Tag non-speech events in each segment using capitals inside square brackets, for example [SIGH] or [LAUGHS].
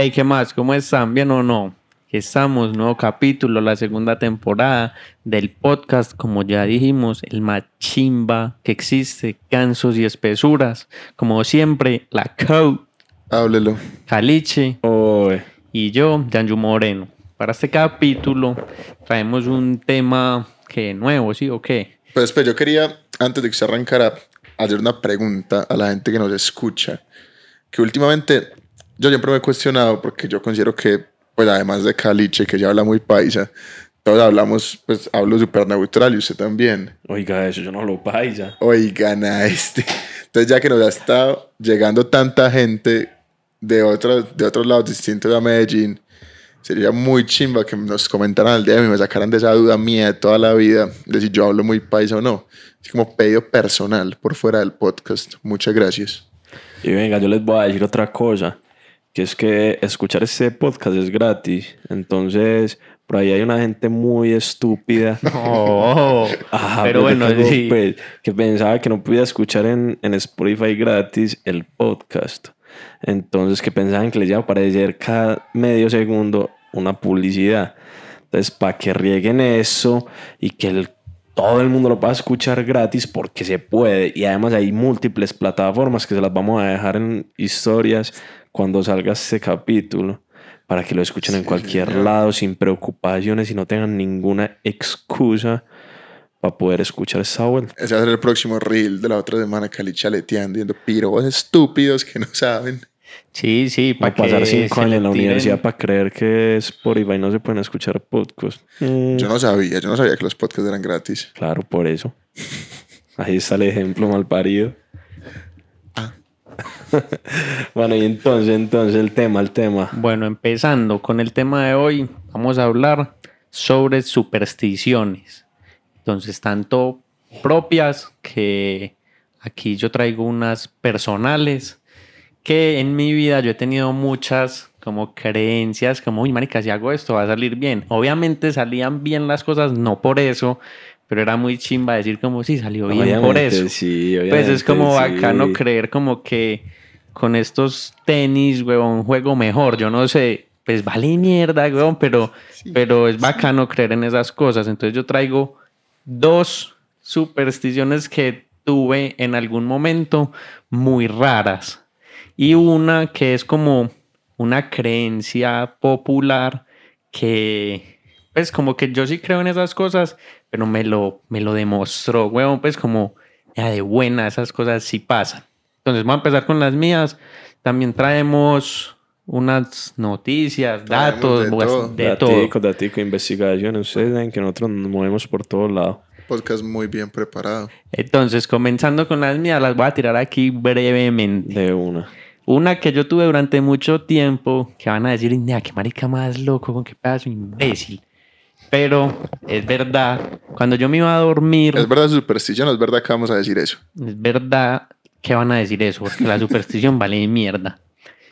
Hey, ¿qué más? ¿Cómo están? ¿Bien o no? Estamos, nuevo capítulo, la segunda temporada del podcast, como ya dijimos, el más chimba que existe, cansos y espesuras. Como siempre, la Co, Háblelo. Caliche Oy. y yo, Janju Moreno. Para este capítulo traemos un tema que nuevo, ¿sí o qué? Pues, pues yo quería, antes de que se arrancara, hacer una pregunta a la gente que nos escucha. Que últimamente yo siempre me he cuestionado porque yo considero que, pues además de Caliche, que ya habla muy paisa, todos hablamos, pues hablo súper neutral y usted también. Oiga, eso yo no lo paisa. Oigan a este. Entonces ya que nos ha estado llegando tanta gente de otros, de otros lados distintos a Medellín, sería muy chimba que nos comentaran al día y me sacaran de esa duda mía de toda la vida, de si yo hablo muy paisa o no. Es como pedido personal por fuera del podcast. Muchas gracias. Y venga, yo les voy a decir otra cosa, que es que escuchar este podcast es gratis. Entonces, por ahí hay una gente muy estúpida. [LAUGHS] Oh, Ajá, pero bueno, que, sí. pues, que pensaba que no podía escuchar en, en Spotify gratis el podcast. Entonces, que pensaban que les iba a aparecer cada medio segundo una publicidad. Entonces, para que rieguen eso y que el- todo el mundo lo pueda escuchar gratis porque se puede. Y además hay múltiples plataformas que se las vamos a dejar en historias cuando salga este capítulo. Para que lo escuchen en cualquier señor. lado sin preocupaciones y no tengan ninguna excusa para poder escuchar esta vuelta. Ese va a ser el próximo reel de la otra semana, Cali chaleteando, viendo pirobos estúpidos que no saben. Sí, sí, Para pasar cinco años en la universidad para creer que Spotify no se pueden escuchar podcast. Mm, Yo no sabía, yo no sabía que los podcasts eran gratis. Claro, por eso. Ahí está el ejemplo mal parido. [LAUGHS] Bueno, y entonces, entonces, el tema, el tema. Bueno, empezando con el tema de hoy, vamos a hablar sobre supersticiones. Entonces, tanto propias que aquí yo traigo unas personales que en mi vida yo he tenido muchas como creencias, como, uy, marica, si hago esto va a salir bien. Obviamente salían bien las cosas, no por eso, pero era muy chimba decir como, sí, salió bien por eso. Sí, Pues es como sí. bacano creer como que con estos tenis, huevón, juego mejor. Yo no sé, pues vale mierda, huevón, pero, pero es bacano creer en esas cosas. Entonces yo traigo dos supersticiones que tuve en algún momento muy raras. Y una que es como una creencia popular que, pues como que yo sí creo en esas cosas, pero me lo, me lo demostró, huevón, pues como ya de buena esas cosas sí pasan. Entonces vamos a empezar con las mías. También traemos unas noticias, datos, de pues, todo. de todo. Datico, investigaciones. Ustedes saben que nosotros nos movemos por todos lados. Podcast muy bien preparado. Entonces, comenzando con las mías, las voy a tirar aquí brevemente. De una. Una que yo tuve durante mucho tiempo, que van a decir, "Nea, qué marica más loco, con qué pedazo imbécil. Pero es verdad, cuando yo me iba a dormir, Es verdad superstición, es verdad que vamos a decir eso. es verdad que van a decir eso, porque la superstición vale mierda.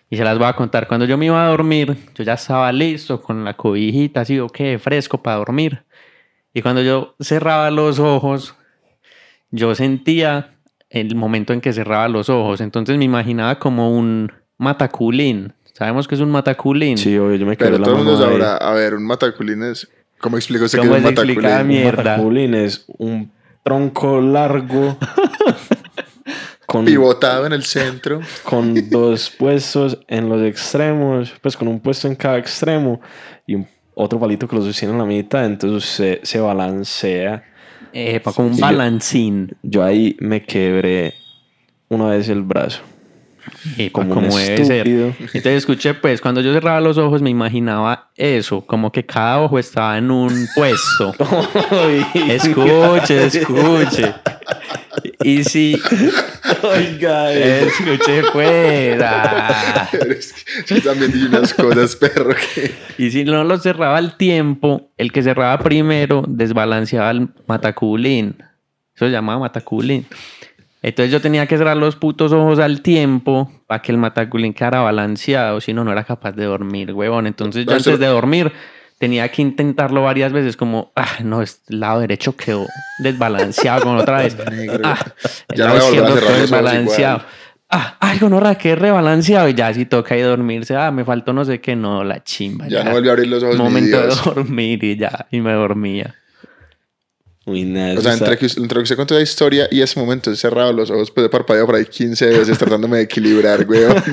Y se las voy a contar. Cuando yo me iba a dormir, yo ya estaba listo con la cobijita así, o qué, fresco para dormir. Y cuando yo cerraba los ojos, yo sentía el momento en que cerraba los ojos. Entonces me imaginaba como un mataculín. ¿Sabemos que es un mataculín? Sí, obvio, yo me quedé Pero la todo el mundo sabrá, a ver, un mataculín es... ¿Cómo explica usted que ¿Cómo es un mataculín? mi- Un Mierda. mataculín es un tronco largo [LAUGHS] con, Pivotado en el centro. con dos puestos en los extremos, pues con un puesto en cada extremo y un- otro palito que lo sostiene en la mitad, entonces se, se balancea. Epa, como un Sí, yo- balancín. Yo ahí me quebré una vez el brazo. Epa, Como como, un debe ser. Entonces escuché, pues, cuando yo cerraba los ojos me imaginaba eso, como que cada ojo estaba en un puesto. [LAUGHS] escuche, escuche. Y si, Oiga, escuche, pues. ah. Yo también dije unas cosas, perro, que... Y si no lo cerraba al tiempo, el que cerraba primero desbalanceaba el mataculín. Eso se llamaba mataculín. Entonces yo tenía que cerrar los putos ojos al tiempo para que el mataculín quedara balanceado, si no, no era capaz de dormir, huevón. Entonces yo antes de dormir tenía que intentarlo varias veces, como, ah, no, este lado derecho quedó desbalanceado, como otra vez. [LAUGHS] Ah, el Ya no lado izquierdo quedó desbalanceado. Ah, ay, gonorra, que rebalanceado. Y ya si toca y dormirse, ah, me faltó no sé qué, no, la chimba. Ya, no volví a abrir los ojos. Momento de dormir y ya, y me dormía. Uy, nada, O sea, entre que, entre que usted contó la historia y ese momento he cerrado los ojos, pues he parpadeado por ahí 15 veces tratándome de equilibrar, weón. [LAUGHS]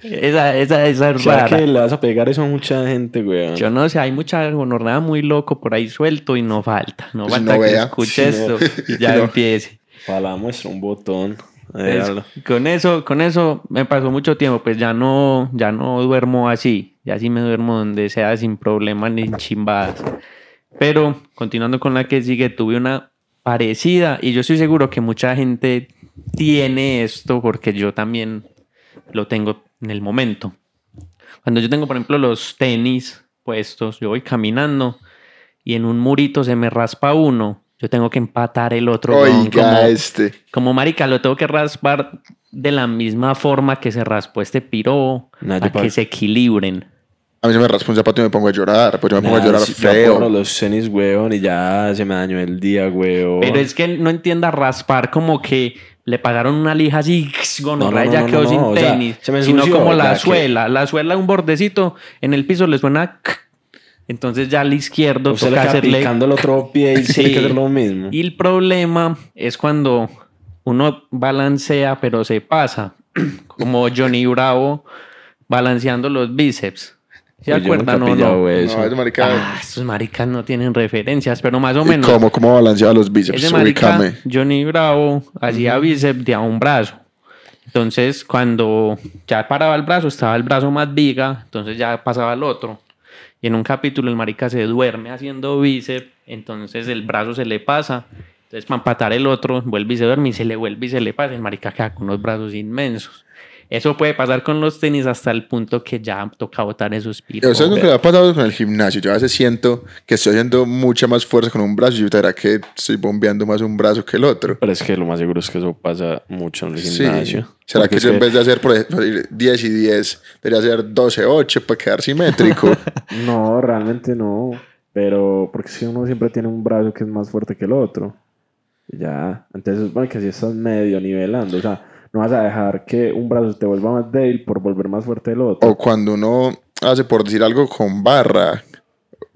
Esa, esa, esa es ¿Será rara. que le vas a pegar eso a mucha gente, weón? Yo no sé, hay mucha gonorrea muy loco por ahí suelto y no falta. No Pues falta no que vea. escuche [LAUGHS] Sí, no. esto y ya [LAUGHS] No. empiece. Para muestra un botón. Véalo. con eso, con eso me pasó mucho tiempo, pues ya no, ya no duermo así, ya sí me duermo donde sea sin problemas ni chimbadas. Pero continuando con la que sigue, tuve una parecida y yo estoy seguro que mucha gente tiene esto porque yo también lo tengo en el momento. Cuando yo tengo, por ejemplo, los tenis puestos, yo voy caminando y en un murito se me raspa uno, yo tengo que empatar el otro. Oiga, como- este. como marica, lo tengo que raspar de la misma forma que se raspó este piro yo para pa- que se equilibren. A mí se me raspa un zapato y me pongo a llorar. Pues yo me pongo a llorar yo feo. los tenis, weón, y ya se me dañó el día, weón. Pero es que no entienda raspar como que le pagaron una lija así, gonorrea, no, ya no, quedó no, sin no, o sea, tenis. se me sino como la que- suela, la suela un bordecito en el piso le suena. Entonces ya al izquierdo Usted le toca hacerle. picando el otro pie y Sí. [LAUGHS] tiene que hacer lo mismo. Y el problema es cuando uno balancea, pero se pasa. [CLEARS THROAT] Como Johnny Bravo balanceando los bíceps. ¿Se Uy, acuerdan no? eso. No, ese marica. Ah, estos maricas no tienen referencias, pero más o ¿Y menos. cómo, cómo balanceaba los bíceps? Ese marica. Johnny Bravo, hacía bíceps de a un brazo. Entonces, cuando ya paraba el brazo, estaba el brazo más viga, entonces ya pasaba al otro. Y en un capítulo el marica se duerme haciendo bíceps, entonces el brazo se le pasa. Entonces, para empatar el otro, vuelve y se duerme y se le vuelve y se le pasa. El marica queda con unos brazos inmensos. Eso puede pasar con los tenis hasta el punto que ya toca botar esos ¿A piros. ustedes nunca le ha pasado con el gimnasio? Yo a veces siento que estoy haciendo mucha más fuerza con un brazo y yo verá que estoy bombeando más un brazo que el otro. Pero es que lo más seguro es que eso pasa mucho en el Sí. gimnasio. ¿Será Porque que es yo en vez de hacer por ejemplo, 10 y 10, debería hacer 12, 8 para quedar simétrico? [LAUGHS] No, realmente no. Pero porque es que uno siempre tiene un brazo que es más fuerte que el otro. Ya. Entonces, bueno, que así estás medio nivelando. O sea, no vas a dejar que un brazo te vuelva más débil por volver más fuerte el otro. o cuando uno hace por decir algo con barra,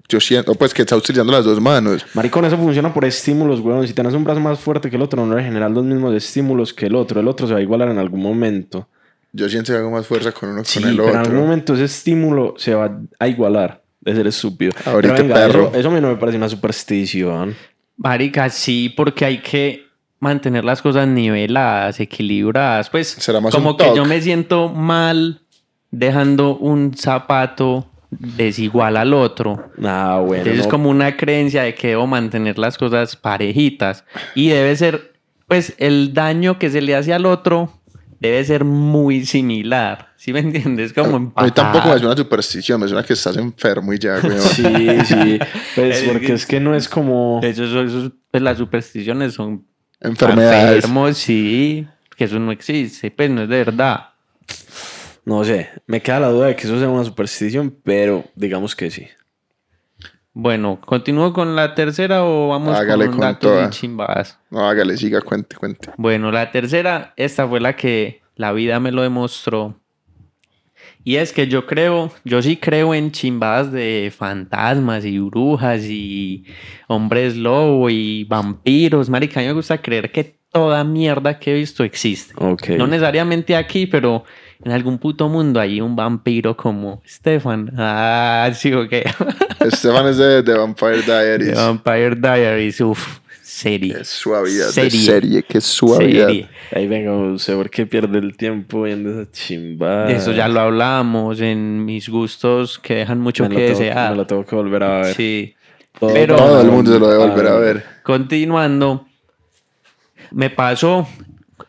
yo siento pues que está utilizando las dos manos. Maricón, eso funciona por estímulos, weón. Si tienes un brazo más fuerte que el otro, no le generas los mismos estímulos que el otro. El otro se va a igualar en algún momento. Yo siento que hago más fuerza con uno que Sí, con el pero en algún otro. momento ese estímulo se va a igualar. De ser estúpido. Ahorita, Pero venga, perro. Eso, eso a mí no me parece una superstición. Marica, sí, porque hay que mantener las cosas niveladas, equilibradas. Pues Será más como que yo me siento mal dejando un zapato desigual al otro. Ah, bueno. Entonces es no. como una creencia de que debo mantener las cosas parejitas. Y debe ser, pues el daño que se le hace al otro debe ser muy similar. ¿Sí me entiendes? Como A mí empatar. tampoco me suena superstición, me suena que estás enfermo y ya, güey. [LAUGHS] Sí, sí. Pues Es porque que- es que no es como. Eso, eso- eso- pues las supersticiones son Enfermedades. enfermos, sí. Que eso no existe, pues no es de verdad. No sé. Me queda la duda de que eso sea una superstición, pero digamos que sí. Bueno, ¿continúo con la tercera o vamos Hágale con con datos toda. y chimbadas? No, hágale, siga, cuente, cuente. Bueno, la tercera, esta fue la que la vida me lo demostró. Y es que yo creo, yo sí creo en chimbadas de fantasmas y brujas y hombres lobo y vampiros. Marica, a mí me gusta creer que toda mierda que he visto existe. No necesariamente aquí, pero en algún puto mundo hay un vampiro como Stefan. Ah, sí, ok. Esteban es de, de Vampire [LAUGHS] Diaries. The Vampire Diaries, uff, serie. Qué suavidad Serie. de serie, qué suavidad. Serie. Ahí venga, usted, ¿por qué pierde el tiempo viendo esa chimba? Eso ya lo hablamos en mis gustos que dejan mucho me que tengo, desear. me lo tengo que volver a ver. Sí. Todo- Pero- Todo el mundo se lo debe volver a ver. Continuando, me pasó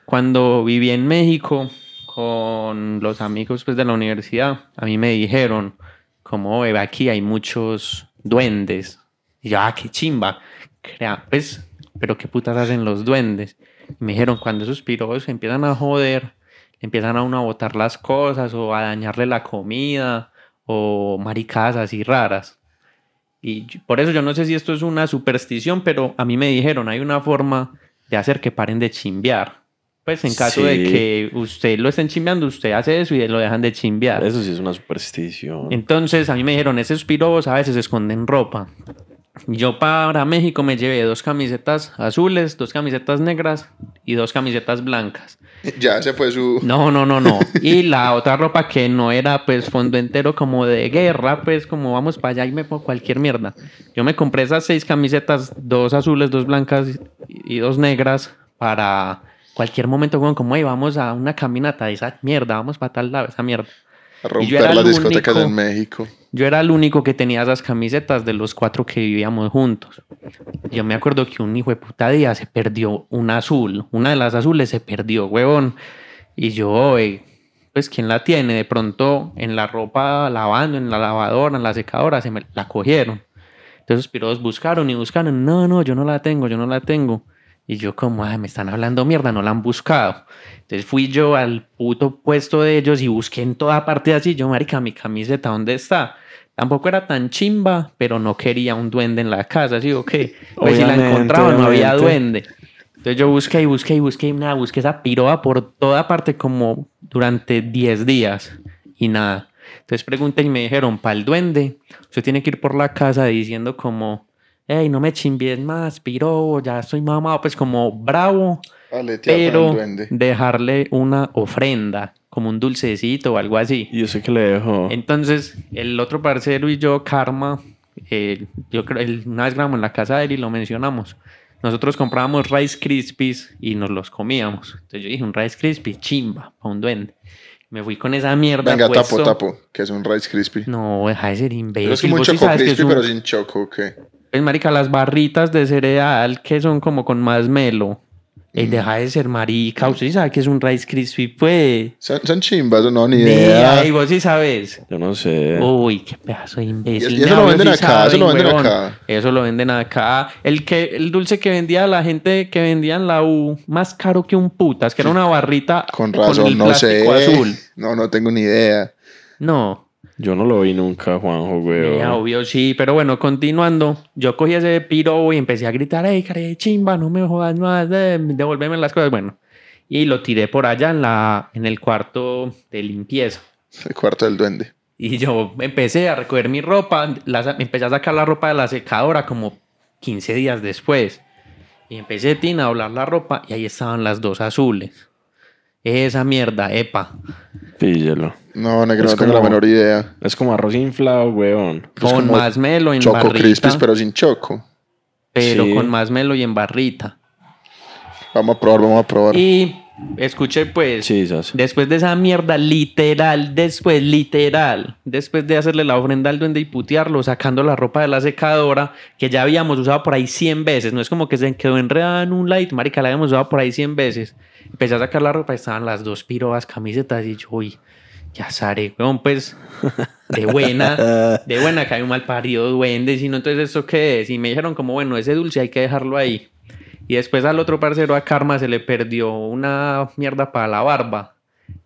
cuando viví en México con los amigos pues, de la universidad. A mí me dijeron, como "Ve, aquí hay muchos duendes. Y yo, ah, qué chimba. Crea, pues, pero qué putas hacen los duendes. Y me dijeron, cuando esos piros empiezan a joder, empiezan a uno a botar las cosas o a dañarle la comida o maricadas así raras. Y por eso yo no sé si esto es una superstición, pero a mí me dijeron, hay una forma de hacer que paren de chimbear. Pues en caso de que usted lo estén chimbeando, usted hace eso y lo dejan de chimbear. Eso sí es una superstición. Entonces a mí me dijeron, esos pirobos a veces esconden ropa. Yo para México me llevé dos camisetas azules, dos camisetas negras y dos camisetas blancas. Ya se fue su. No, no, no, no. [LAUGHS] Y la otra ropa que no era pues fondo entero como de guerra, pues como vamos para allá y me pongo cualquier mierda. Yo me compré esas seis camisetas, dos azules, dos blancas y dos negras para cualquier momento como, como, "Ey, vamos a una caminata de esa mierda, vamos para tal lado, esa mierda. A romper las discotecas en México. Yo era el único que tenía esas camisetas de los cuatro que vivíamos juntos. Yo me acuerdo que un hijo de puta día se perdió una azul. Una de las azules se perdió, huevón. Y yo, pues, ¿quién la tiene? De pronto en la ropa lavando, en la lavadora, en la secadora, se me la cogieron. Entonces los buscaron y buscaron. No, no, yo no la tengo, yo no la tengo. Y yo como, "Ay, me están hablando mierda, no la han buscado. Entonces fui yo al puto puesto de ellos y busqué en toda parte así. Yo, marica, mi camiseta, ¿dónde está? Tampoco era tan chimba, pero no quería un duende en la casa, ¿sí o qué? Pues si la Obviamente, encontraba no había duende. Entonces yo busqué y busqué y busqué y nada, busqué esa piroa por toda parte como durante 10 días y nada. Entonces pregunté y me dijeron, para el duende, usted tiene que ir por la casa diciendo como, hey, no me chimbies más, piro, ya estoy mamado, pues como bravo, pero duende. dejarle una ofrenda, como un dulcecito o algo así. Y yo sé que le dejo. Entonces, el otro parcero y yo, Karma, eh, yo creo, el- una vez grabamos en la casa de él y lo mencionamos. Nosotros comprábamos Rice Krispies y nos los comíamos. Entonces yo dije, un Rice Krispie, chimba, para un duende. Me fui con esa mierda. Venga, puesto. tapo, tapo, que es un Rice Crispy. No, deja de ser imbécil. Pero es como un sí choco es crispy, un- pero sin choco, ¿o qué? Pues, marica, las barritas de cereal que son como con más melo. Mm. Ey, deja de ser marica. Usted sí sabe que es un Rice Krispie, pues. ¿Son, son chimbas o no? Ni Ni idea. y vos sí sabes. Yo no sé. Uy, qué pedazo de imbécil. Y- y eso lo venden sí acá, eso lo venden huevón. acá. Eso lo venden acá. El que el dulce que vendía la gente que vendía en la U, más caro que un putas, que era una barrita Con el razón, no sé. azul. No, no tengo ni idea. No, Yo no lo vi nunca, Juanjo, güey. Mira, obvio sí, pero bueno, continuando, yo cogí ese piro y empecé a gritar, ¡Ey, care de chimba, no me jodas más, eh, devuélveme las cosas! Bueno, y lo tiré por allá en, la, en el cuarto de limpieza. El cuarto del duende. Y yo empecé a recoger mi ropa, la- empecé a sacar la ropa de la secadora como 15 días después. Y empecé Tina, a doblar la ropa y ahí estaban las dos azules. Esa mierda, epa. Píllelo. No, negro, Es no tengo como- la menor idea. Es como arroz inflado, weón. Con más melo en Choco barrita. Crispies, pero sin choco. pero Sí. con más melo y en barrita. Vamos a probar, vamos a probar. Y escuché pues, después de esa mierda, literal, después, literal, después de hacerle la ofrenda al duende y putearlo, sacando la ropa de la secadora, que ya habíamos usado por ahí 100 veces, no es como que se quedó enredada en un light, marica, la habíamos usado por ahí 100 veces. Empecé a sacar la ropa, estaban las dos pirobas camisetas y yo, uy, ya saré, weón, pues, de buena, de buena que hay un mal parido duende, si no, entonces, ¿eso qué es? Y me dijeron como, bueno, ese dulce hay que dejarlo ahí. Y después al otro parcero, a Karma, se le perdió una mierda para la barba.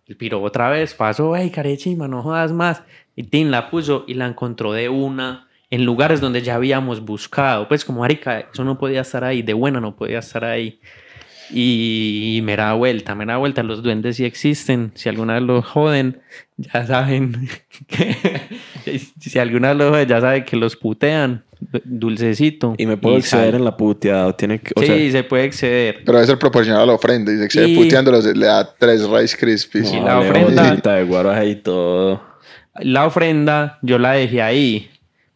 El piro otra vez pasó, hey, carechima, no jodas más. Y Tim la puso y la encontró de una en lugares donde ya habíamos buscado. Pues como, marica, eso no podía estar ahí, de buena no podía estar ahí. Y, me da vuelta, me da vuelta. Los duendes sí existen. Si alguna vez los joden, ya saben [LAUGHS] que [LAUGHS] si alguna vez los joden, ya saben que los putean. Dulcecito. Y me puedo exceder sal. en la puteada. o Tiene que, o sí, sea, se puede exceder. Pero debe ser proporcional a la ofrenda. Y se excede Y- puteándolos, le da tres Rice Krispies. Y la ofrenda- de guaro y todo. La ofrenda yo la dejé ahí.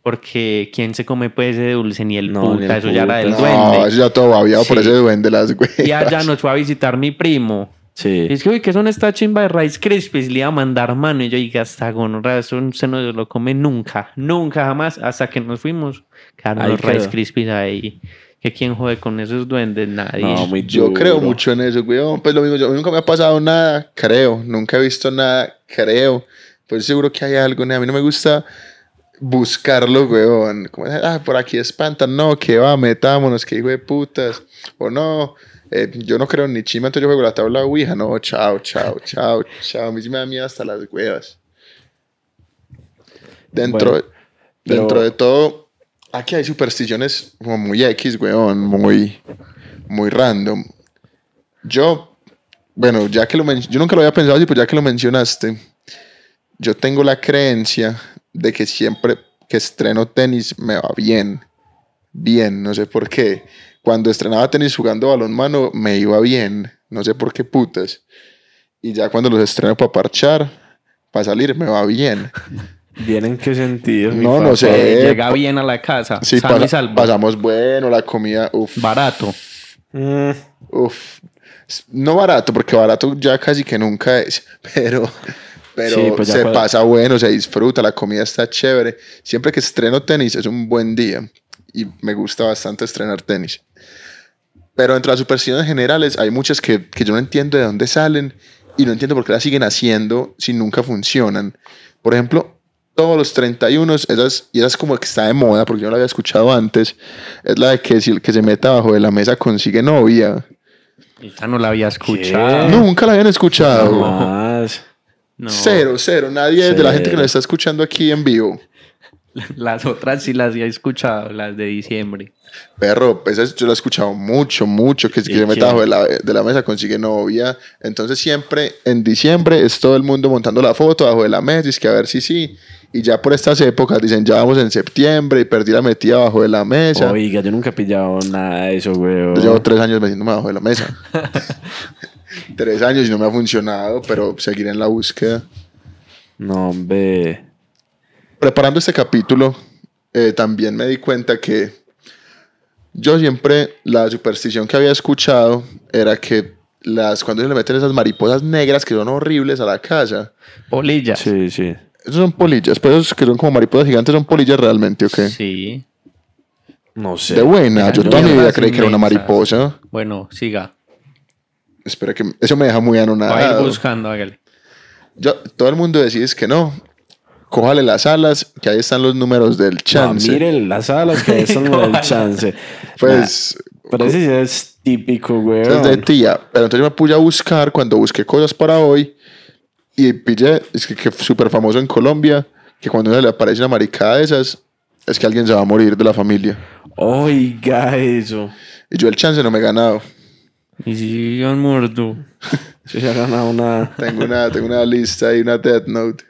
Porque ¿quién se come pues ese dulce? Ni el No, puta, ni el eso ya era del puta. No, duende. eso ya todo babiado por Sí. ese duende, las güey. Y allá nos fue a visitar mi primo. Sí. Y es que, uy, ¿qué son esta chimba de Rice Krispies? Le iba a mandar mano. Y yo dije, hasta gonorrea, eso no se nos lo come nunca. Nunca, jamás. Hasta que nos fuimos. Quedaron Ahí los Rice. Krispies ahí. Que quién jode con esos duendes, nadie. No, muy Yo duro. creo mucho en eso, güey. Pues lo mismo, yo nunca me ha pasado nada, creo. Nunca he visto nada, creo. Pues seguro que hay algo. A mí no me gusta buscarlo, weón. Como, ah, por aquí espantan. No, que va, metámonos, que hijo de putas. O no, eh, yo no creo ni chima, entonces yo juego la tabla Ouija. No, chao, chao, chao, chao. A mí sí me da miedo hasta las huevas. Dentro, Bueno, de, dentro pero- de todo, aquí hay supersticiones como muy X, weón. Muy, muy random. Yo bueno, ya que lo yo nunca lo había pensado así, pero ya que lo mencionaste, yo tengo la creencia de que siempre que estreno tenis me va bien. Bien, no sé por qué. Cuando estrenaba tenis jugando balonmano me iba bien, no sé por qué putas. Y ya cuando los estreno para parchar, para salir, me va bien. [LAUGHS] ¿Bien en qué sentido? No, no sé. Eh, llega bien a la casa, Sí, sano y pasamos bueno, la comida, uff. barato. Mm, Uf, no barato, porque barato ya casi que nunca es, [LAUGHS] pero, pero Sí, pues se cuando- pasa bueno, se disfruta, la comida está chévere. Siempre que estreno tenis es un buen día y me gusta bastante estrenar tenis. Pero entre las supersticiones generales hay muchas que, que yo no entiendo de dónde salen y no entiendo por qué las siguen haciendo si nunca funcionan. Por ejemplo, todos los 31, esas, y esa es como que está de moda porque yo no la había escuchado antes, es la de que si el que se meta abajo de la mesa consigue novia. Esa no la había escuchado. Nunca la habían escuchado. no más. No. Cero, cero. Nadie de la gente que Cero. nos está escuchando aquí en vivo. [LAUGHS] Las otras sí las había escuchado, las de diciembre. Perro, esa yo la he escuchado mucho, mucho. Que, que ¿Y se meta quién? abajo de la, de la mesa consigue novia. Entonces siempre en diciembre es todo el mundo montando la foto abajo de la mesa. Y es que a ver si sí. Y ya por estas épocas dicen ya vamos en septiembre y perdí la metida abajo de la mesa. Oiga, yo nunca he pillado nada de eso, weón. Yo llevo tres años metiéndome abajo de la mesa. [LAUGHS] tres años y no me ha funcionado, pero seguiré en la búsqueda. No, hombre. preparando este capítulo, eh, también me di cuenta que yo siempre la superstición que había escuchado era que las cuando se le meten esas mariposas negras que son horribles a la casa, Polillas. Sí, sí. esos son polillas, pero esos que son como mariposas gigantes son polillas realmente, ¿o qué? Sí. No sé. De buena, yo toda mi vida creí que era una mariposa. Bueno, siga. Espera que eso me deja muy Va a ir anonadado. buscando, hágale. Yo- todo el mundo decide es que no. Cójale las alas, que ahí están los números del No, chance. mire las alas que eso no el chance. pues Pero ese sí es típico, weón. Es de tía. Pero entonces yo me puse a buscar cuando busqué cosas para hoy. Y pillé, es que, que súper famoso en Colombia, que cuando uno le aparece una maricada de esas, es que alguien se va a morir de la familia. Oiga, eso. Y yo el chance no me he ganado. Y si yo muerto. Se ha ganado una. Tengo una, tengo una lista y una Death Note.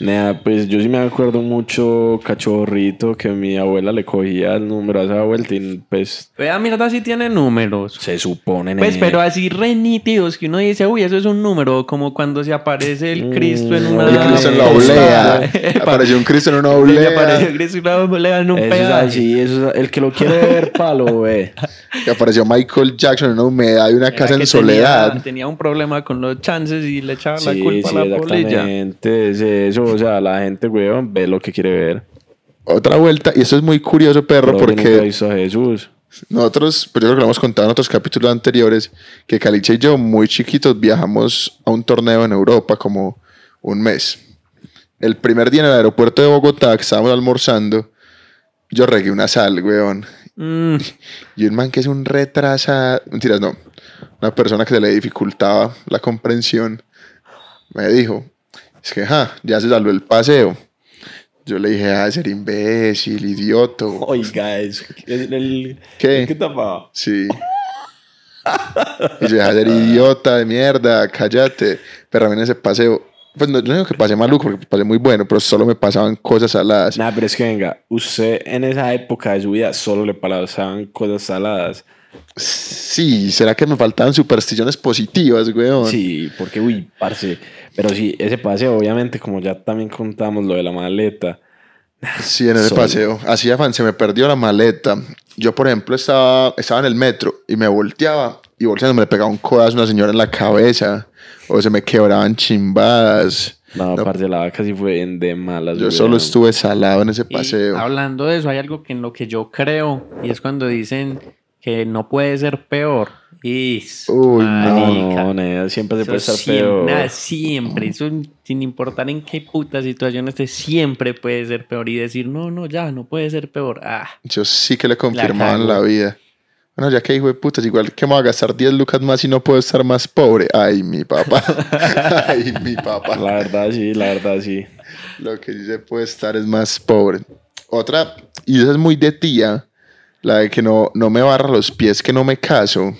Nea, pues yo sí me acuerdo mucho cachorrito que mi abuela le cogía el número a esa vuelta y pues Vea, mierda, sí tiene números. se supone. Pues, pero así re nítidos que uno dice, uy, eso es un número, como cuando se aparece el Cristo en una. El Cristo en la [LAUGHS] oblea. [LAUGHS] Apareció un Cristo en una Sí, le apareció oblea. el Cristo en una oblea en un Eso es pedaje. así, eso es- el que lo quiere ver, palo, ve. [LAUGHS] Que apareció Michael Jackson en una humedad y una Era casa en soledad. Tenía, tenía un problema con los chances y le echaba la Sí, culpa sí, a la polilla. exactamente. Es eso, o sea, la gente, weón, ve lo que quiere ver. Otra vuelta, y esto es muy curioso, perro, Pero porque visto a Jesús. Nosotros, pues yo creo que lo hemos contado en otros capítulos anteriores, que Caliche y yo, muy chiquitos, viajamos a un torneo en Europa como un mes. El primer día en el aeropuerto de Bogotá, que estábamos almorzando, yo regué una sal, weón. Mm, Y un man que es un retrasado, mentiras, no, una persona que se le dificultaba la comprensión, me dijo, es que, ja, ya se salió el paseo. Yo le dije, ah, ser imbécil, idioto. Oiga, eso. El, el- ¿Qué? el que tapaba? Sí. Y yo deja de ser idiota de mierda, cállate. Pero a mí en ese paseo, pues no, yo no digo que pasé maluco porque pasé muy bueno, pero solo me pasaban cosas saladas. Nah, pero es que venga, usted en esa época de su vida solo le pasaban cosas saladas. Sí, ¿será que me faltaban supersticiones positivas, weón? Sí, porque, uy, parce. Pero sí, ese paseo, obviamente, como ya también contamos lo de la maleta. Sí, en ese paseo. Así afán, se me perdió la maleta. Yo, por ejemplo, estaba, estaba en el metro y me volteaba y volteando me le pegaba un codazo a una señora en la cabeza o se me quebraban chimbadas. No, No. parce, la vaca sí fue en de malas. Yo weón. solo estuve salado en ese y paseo. hablando de eso, hay algo que en lo que yo creo, y es cuando dicen que no puede ser peor. Y Uy, no, marica. No, siempre se Eso puede estar siempre, peor. nada, siempre, eso sin importar en qué puta situación esté, siempre puede ser peor. Y decir, no, no, ya, no puede ser peor. Ah, Yo sí que le confirmaban cago. la, vida. Bueno, ya que hijo de putas, igual que me voy a gastar 10 lucas más y no puedo estar más pobre. Ay, mi papá. [LAUGHS] Ay, mi papá. La verdad, sí, la verdad, sí. Lo que sí se puede estar es más pobre. Otra, y esa es muy de tía, la de que no, no me barra los pies, que no me caso.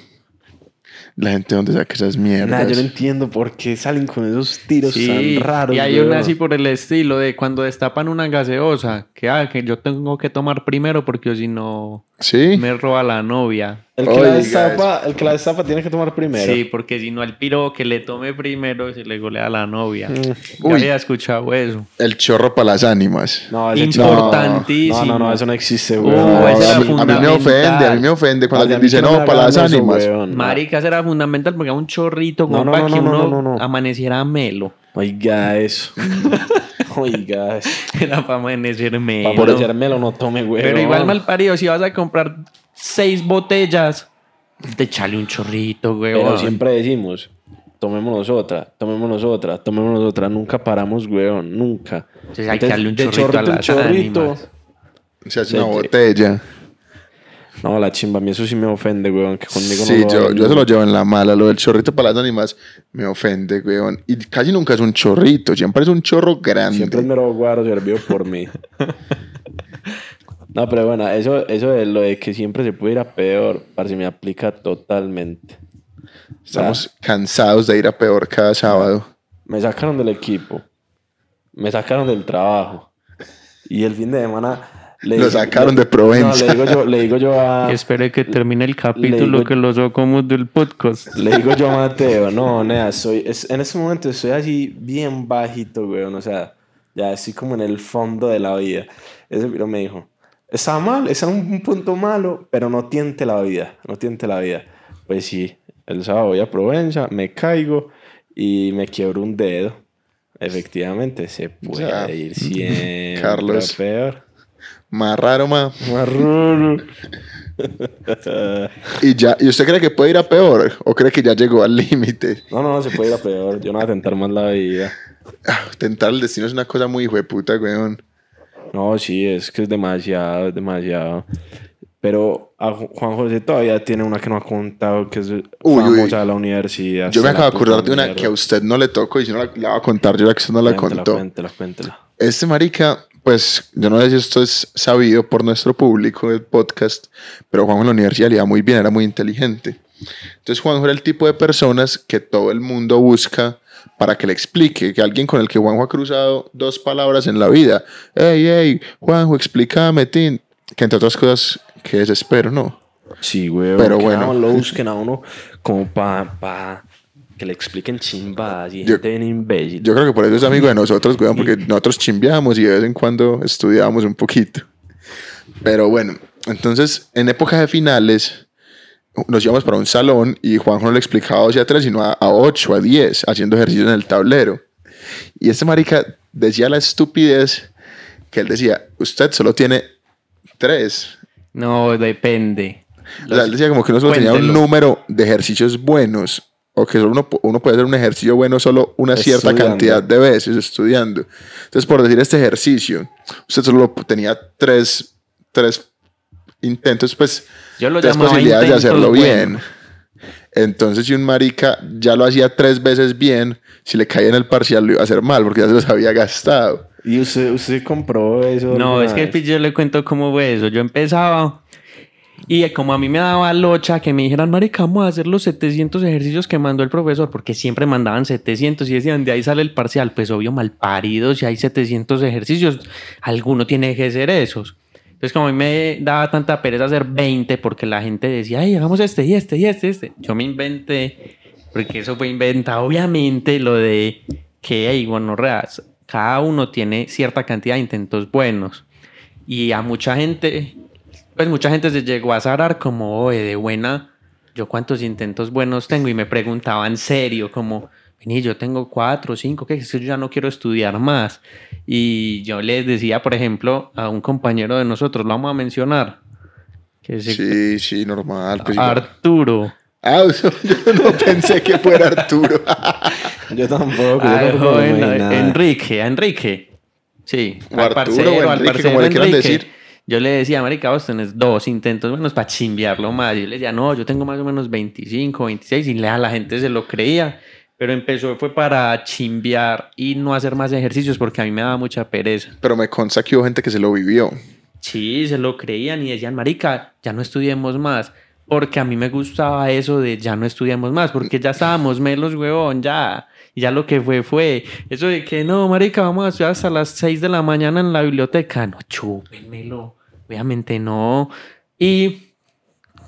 La gente donde saca esas mierdas. Nah, yo no entiendo por qué salen con esos tiros Sí, tan raros. y hay weón. una así por el estilo de cuando destapan una gaseosa, que, ah, que yo tengo que tomar primero porque si no Sí. me roba la novia. El que, la destapa, el que la destapa tiene que tomar primero. Sí, porque si no al piro que le tome primero se le golea a la novia. Mm. Yo Uy. había escuchado eso. El chorro para las ánimas. No, Importantísimo. No, no, no, eso no existe, Uh, era a, mí, a mí me ofende, a mí me ofende cuando a alguien dice no, para las ánimas. weón. Marica, era fundamental porque era un chorrito como No, no, para no, que no, uno no, no, no. amaneciera melo. Oiga eso. [LAUGHS] Oiga eso. Era para amanecer melo. Para parecérmelo no tome, weón. Pero igual mal parido, si vas a comprar seis botellas, te echale un chorrito, güey. Pero siempre decimos, tomémonos otra, tomémonos otra, tomémonos otra. Nunca paramos, weón, nunca. Entonces hay que darle un de chorrito a en las chorrito. Se hace una botella. No, la chimba, a mí eso sí me ofende, weón, que conmigo Sí, no lo yo, yo se lo llevo en la mala. Lo del chorrito para las ánimas me ofende, weón. Y casi nunca es un chorrito, siempre es un chorro grande. Siempre es mero guaro servido por mí. [LAUGHS] No, pero bueno, eso, eso de lo de que siempre se puede ir a peor, parece me aplica totalmente. Estamos cansados de ir a peor cada sábado. Me sacaron del equipo. Me sacaron del trabajo. Y el fin de semana... le Lo sacaron le- de Provenza. No, le digo yo, le digo yo a... Y espere que termine el capítulo digo- que lo sacamos del podcast. Le digo yo a Mateo, no, nea, soy, es- en este momento estoy así bien bajito, weón, o sea, ya estoy como en el fondo de la vida. Ese pero me dijo, está mal, está en un punto malo, pero no tiente la vida, no tiente la vida. Pues sí, el sábado voy a Provenza, me caigo y me quiebro un dedo. Efectivamente, se puede Ya. ir [LAUGHS] siempre Carlos. peor. Más raro, ma. Marrón. [LAUGHS] ¿Y, ya, ¿Y usted cree que puede ir a peor? ¿O cree que ya llegó al límite? No, no, se puede ir a peor. Yo no voy a tentar más la vida. Ah, Tentar el destino es una cosa muy hijo de puta, weón. No, sí, es que es demasiado, es demasiado. Pero a Ju- Juan José todavía tiene una que no ha contado, que es uy. famosa de la universidad. Yo me acabo de acordar de una mierda. que a usted no le tocó y si no la, la voy a contar yo la que usted no la Cuéntela, contó. Cuéntela, cuéntela. Este marica, pues yo no sé si esto es sabido por nuestro público del podcast, pero Juanjo en la universidad le iba muy bien, era muy inteligente. Entonces Juanjo era el tipo de personas que todo el mundo busca para que le explique, que alguien con el que Juanjo ha cruzado dos palabras en la vida. Hey, hey, Juanjo, explícame, Tin. Que entre otras cosas, que desespero, ¿no? Sí, güey. Pero que bueno. lo busquen a uno como para pa, que le expliquen chimbadas y Yo- gente bien imbécil. Yo creo que por eso es amigo de nosotros, weón, porque nosotros chimbeamos y de vez en cuando estudiábamos un poquito. Pero bueno, entonces en época de finales nos íbamos para un salón y Juanjo no le explicaba 12 a 3, sino a, a 8, a 10, haciendo ejercicio en el tablero. Y este marica decía la estupidez que él decía, usted solo tiene 3. No, depende. O sea, él decía como que uno solo tenía un Cuéntelo. número de ejercicios buenos. O que solo uno, uno puede hacer un ejercicio bueno solo una cierta Estudiando. cantidad de veces estudiando. Entonces, por decir este ejercicio, usted solo tenía tres, tres intentos, pues, Yo lo llamaba posibilidades de hacerlo bien. Entonces, si un marica ya lo hacía tres veces bien, si le caía en el parcial lo iba a hacer mal, porque ya se los había gastado. ¿Y usted, usted compró eso? No, es que vez? yo le cuento cómo fue eso. Yo empezaba y como a mí me daba locha que me dijeran, marica, vamos a hacer los 700 ejercicios que mandó el profesor, porque siempre mandaban 700 y decían, de ahí sale el parcial. Pues obvio, mal parido, si hay 700 ejercicios, alguno tiene que ser esos. Entonces, como a mí me daba tanta pereza hacer 20, porque la gente decía, ay, hagamos este y este y este este. Yo me inventé, porque eso fue inventado, obviamente, lo de que, hey, bueno, reas, cada uno tiene cierta cantidad de intentos buenos. Y a mucha gente, pues mucha gente se llegó a zarar como, oye, de buena, yo cuántos intentos buenos tengo. Y me preguntaba en serio, como, vení, yo tengo cuatro o cinco, que yo ya no quiero estudiar más. Y yo les decía, por ejemplo, a un compañero de nosotros, lo vamos a mencionar, que se Sí, sí, normal. pues. Arturo. Ah, [LAUGHS] yo no pensé que fuera Arturo. [LAUGHS] Yo tampoco. yo Al tampoco me joven, imaginaba. a Enrique, a Enrique. Sí, O Arturo o Enrique, como le quieran decir. Yo le decía, marica, vos tenés dos intentos buenos para chimbearlo más. Yo le decía, no, yo tengo más o menos 25, 26 y la gente se lo creía. Pero empezó, fue para chimbear y no hacer más ejercicios porque a mí me daba mucha pereza. Pero me consta que hubo gente que se lo vivió. Sí, se lo creían y decían, marica, ya no estudiemos más. porque a mí me gustaba eso de ya no estudiamos más, porque ya estábamos melos, huevón, ya. Y ya lo que fue, fue eso de que no, marica, vamos a estudiar hasta las 6 de la mañana en la biblioteca. No, chúpenmelo. Obviamente no. Y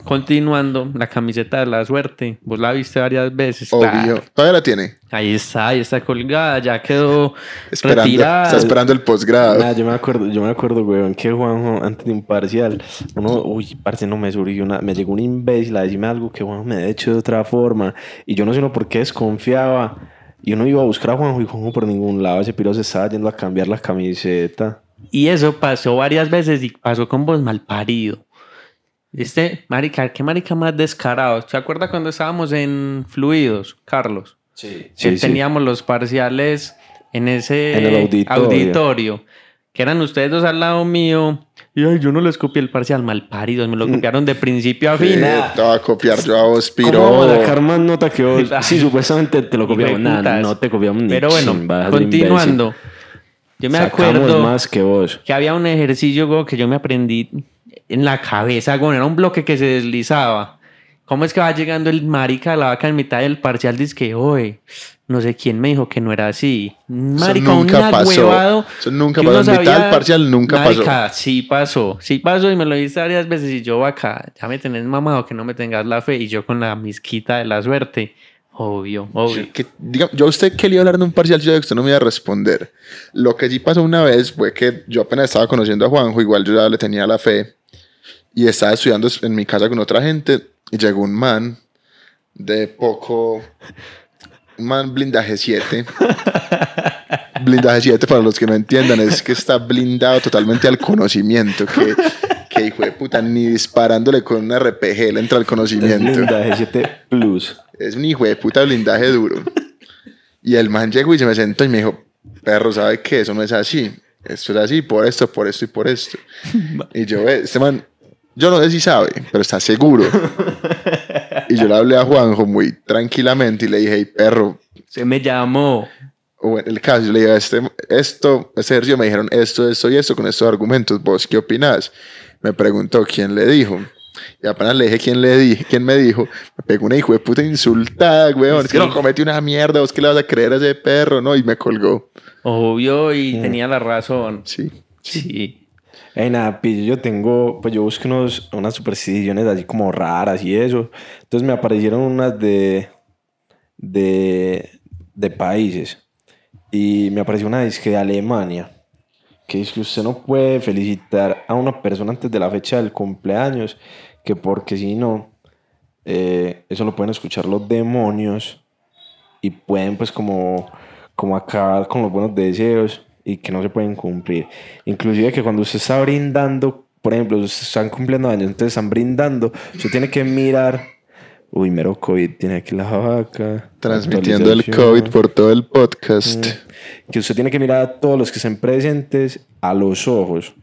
continuando, la camiseta de la suerte. Vos la viste varias veces. Obvio. claro. Todavía la tiene. Ahí está, ahí está colgada, ya quedó Esperando, retirada. está esperando el posgrado. Nah, yo me acuerdo, yo me acuerdo, weón, que Juanjo, antes de un parcial, uno, uy, parce, no me surgió una, me llegó un imbécil a decirme algo que Juanjo me había hecho de otra forma, y yo no sé uno por qué desconfiaba, y uno iba a buscar a Juanjo y Juanjo por ningún lado, ese piro se estaba yendo a cambiar la camiseta. Y eso pasó varias veces y pasó con vos mal parido. Este, marica, qué marica más descarado. ¿Se acuerda cuando estábamos en Fluidos, Carlos? Sí, Que teníamos los parciales en ese En el auditorio. auditorio, Que eran ustedes dos al lado mío. Y ay, yo no les copié el parcial mal paridos. Me lo copiaron de principio a Sí, fin. te va a copiar yo a vos, ¿Cómo Piro. vamos a sacar más nota que vos? [LAUGHS] Sí, supuestamente te lo copiamos. Putas. no te copiamos ni Pero bueno, continuando. Yo me. Sacamos acuerdo más que vos. que había un ejercicio que yo me aprendí en la cabeza, güey, era un bloque que se deslizaba. ¿Cómo es que va llegando el marica de la vaca en mitad del parcial? Dice que, oye, no sé quién me dijo que no era así. Marica, un nunca pasó. agüevado Eso nunca pasó. En mitad del sabía- parcial nunca pasó. Marica, sí pasó. Sí pasó y me lo dice varias veces y yo acá, ya me tenés mamado que no me tengas la fe y yo con la misquita de la suerte. Obvio, obvio. Que, diga- yo a usted que le iba a hablar de un parcial, yo sabía que usted no me iba a responder. Lo que sí pasó una vez fue que yo apenas estaba conociendo a Juanjo, igual yo ya le tenía la fe, y estaba estudiando en mi casa con otra gente, y llegó un man de poco, un man blindaje 7. [LAUGHS] blindaje 7, para los que no entiendan, es que está blindado totalmente al conocimiento, que, que hijo de puta, ni disparándole con un RPG le entra al Es conocimiento. linda, G7 Plus. Es un hijo de puta blindaje duro. Y el man llegó y se me sentó y me dijo, perro, ¿sabe qué? Eso no es así. Esto es así por esto, por esto y por esto. [LAUGHS] y yo, "Ve, este man, yo no sé si sabe, pero está seguro. y yo le hablé a Juanjo muy tranquilamente y le dije, hey, perro, Se me llamó. o en el caso, yo le dije, este, esto, ese ejercicio me dijeron esto, esto y esto con estos argumentos, ¿vos qué opinás? Me preguntó quién le dijo. Y apenas le dije quién le dije, quién me dijo, me pegó una hijo de puta insultada, weón. Es que Sí. no cometí una mierda, vos que le vas a creer a ese perro, ¿no? Y me colgó. Obvio y tenía la razón. Sí. Sí. Ey, nada, pillo, yo tengo, pues yo busco unos, unas supersticiones así como raras y eso. Entonces me aparecieron unas de, de, de países. Y me apareció una disque de Alemania. Que dice que usted no puede felicitar a una persona antes de la fecha del cumpleaños. Que porque si no, eh, eso lo pueden escuchar los demonios. Y pueden pues como, como acabar con los buenos deseos. Y que no se pueden cumplir. Inclusive que cuando usted está brindando, por ejemplo, ustedes están cumpliendo años, entonces están brindando, usted tiene que mirar. Uy, mero COVID, tiene aquí la vaca. Transmitiendo el. COVID por todo el podcast. Que usted tiene que mirar a todos los que estén presentes a los ojos.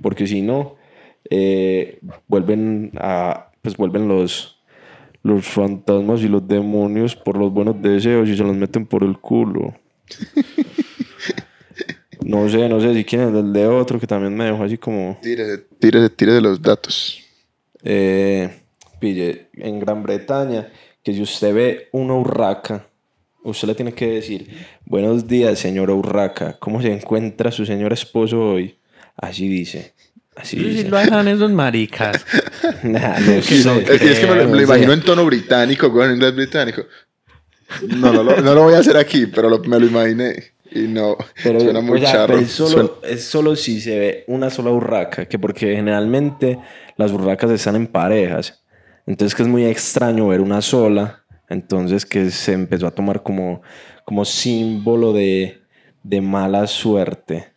Porque si no, eh, vuelven a. Pues vuelven los. Los fantasmas y los demonios por los buenos deseos y se los meten por el culo. [LAUGHS] No sé, no sé si quieren el de otro que también me dejó así como. Tírese, tírese, tírese los datos. Eh, pille, en Gran Bretaña, que si usted ve una urraca, usted le tiene que decir, buenos días, señora urraca, ¿cómo se encuentra su señor esposo hoy? Así dice. Así Sí, dice. lo dejan esos maricas. [LAUGHS] Nah, no es, es que me lo, me lo imagino en tono británico, en inglés británico. No, no, lo- no lo voy a hacer aquí, pero lo- me lo imaginé. Y no, Pero, suena muy o sea, charro. pero es, solo, Suena- es solo si se ve una sola urraca, que porque generalmente las urracas están en parejas. Entonces que es muy extraño ver una sola. Entonces que se empezó a tomar como, como símbolo de, de mala suerte.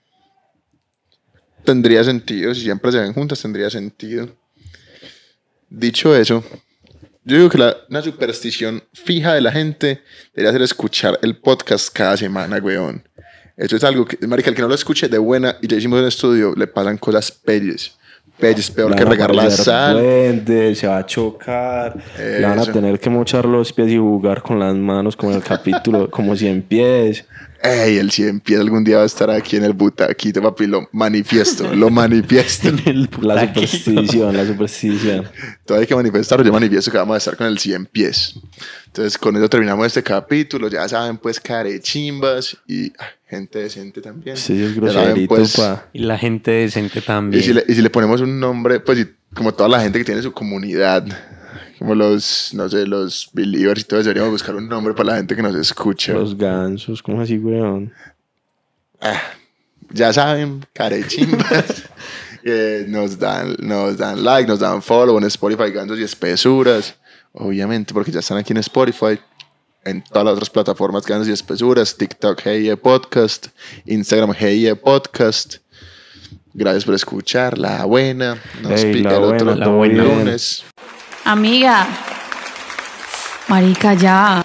tendría sentido. Si siempre se ven juntas, tendría sentido. Dicho eso, yo digo que la- una superstición fija de la gente debería ser escuchar el podcast cada semana, weón. Eso es algo que, marica, el que no lo escuche de buena, y ya hicimos un estudio, le pasan cosas pelles. Pelle es peor que regar la sal. duendes, se va a chocar. Le van a tener que mochar los pies y jugar con las manos como en el capítulo, [LAUGHS] como 100 pies. Ey, el 100 pies algún día va a estar aquí en el butaquito, papi. Lo manifiesto, lo manifiesto. [LAUGHS] [LAUGHS] La superstición, la superstición. Todavía hay que manifestarlo. Yo manifiesto que vamos a estar con el 100 pies. Entonces, con eso terminamos este capítulo. Ya saben, pues, carechimbas y gente decente también. Sí, es groserito, pues, pa. Y la gente decente también. Y si, le, y si le ponemos un nombre, pues como toda la gente que tiene su comunidad, como los, no sé, los believers y todo, deberíamos buscar un nombre para la gente que nos escucha. Los gansos, ¿cómo así, weón? Ah, ya saben, carechimbas. [LAUGHS] eh, nos, dan, nos dan like, nos dan follow en Spotify, gansos y espesuras. Obviamente, porque ya están aquí en Spotify. En todas las otras plataformas, gansos y espesuras. TikTok, eh, Podcast. Instagram, eh, Podcast. Gracias por escuchar. La buena. Nos Ey, pica la el buena, otro la buena. lunes. Amiga. Marica, ya.